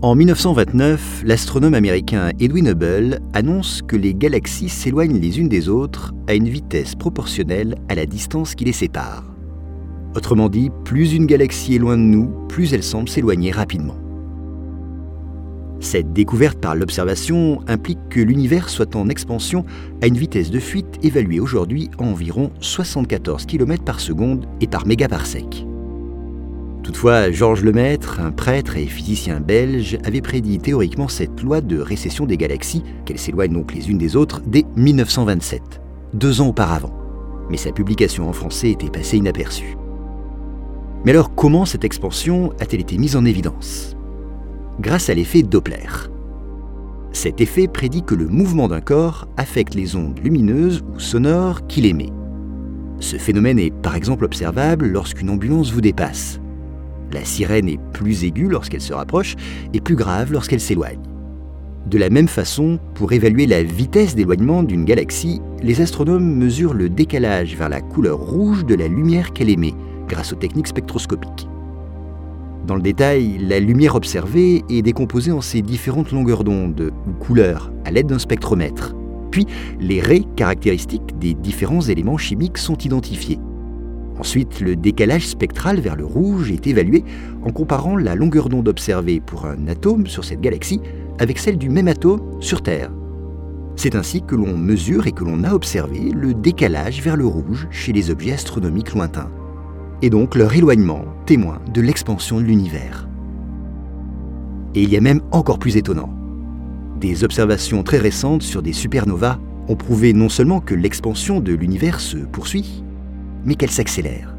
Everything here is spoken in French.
En 1929, l'astronome américain Edwin Hubble annonce que les galaxies s'éloignent les unes des autres à une vitesse proportionnelle à la distance qui les sépare. Autrement dit, plus une galaxie est loin de nous, plus elle semble s'éloigner rapidement. Cette découverte par l'observation implique que l'univers soit en expansion à une vitesse de fuite évaluée aujourd'hui à environ 74 km par seconde et par mégaparsec. Toutefois, Georges Lemaître, un prêtre et physicien belge, avait prédit théoriquement cette loi de récession des galaxies, qu'elles s'éloignent donc les unes des autres, dès 1927, deux ans auparavant. Mais sa publication en français était passée inaperçue. Mais alors comment cette expansion a-t-elle été mise en évidence? Grâce à l'effet Doppler. Cet effet prédit que le mouvement d'un corps affecte les ondes lumineuses ou sonores qu'il émet. Ce phénomène est par exemple observable lorsqu'une ambulance vous dépasse. La sirène est plus aiguë lorsqu'elle se rapproche et plus grave lorsqu'elle s'éloigne. De la même façon, pour évaluer la vitesse d'éloignement d'une galaxie, les astronomes mesurent le décalage vers la couleur rouge de la lumière qu'elle émet grâce aux techniques spectroscopiques. Dans le détail, la lumière observée est décomposée en ses différentes longueurs d'onde ou couleurs à l'aide d'un spectromètre. Puis, les raies caractéristiques des différents éléments chimiques sont identifiées. Ensuite, le décalage spectral vers le rouge est évalué en comparant la longueur d'onde observée pour un atome sur cette galaxie avec celle du même atome sur Terre. C'est ainsi que l'on mesure et que l'on a observé le décalage vers le rouge chez les objets astronomiques lointains, et donc leur éloignement témoin de l'expansion de l'univers. Et il y a même encore plus étonnant. Des observations très récentes sur des supernovas ont prouvé non seulement que l'expansion de l'univers se poursuit, mais qu'elle s'accélère.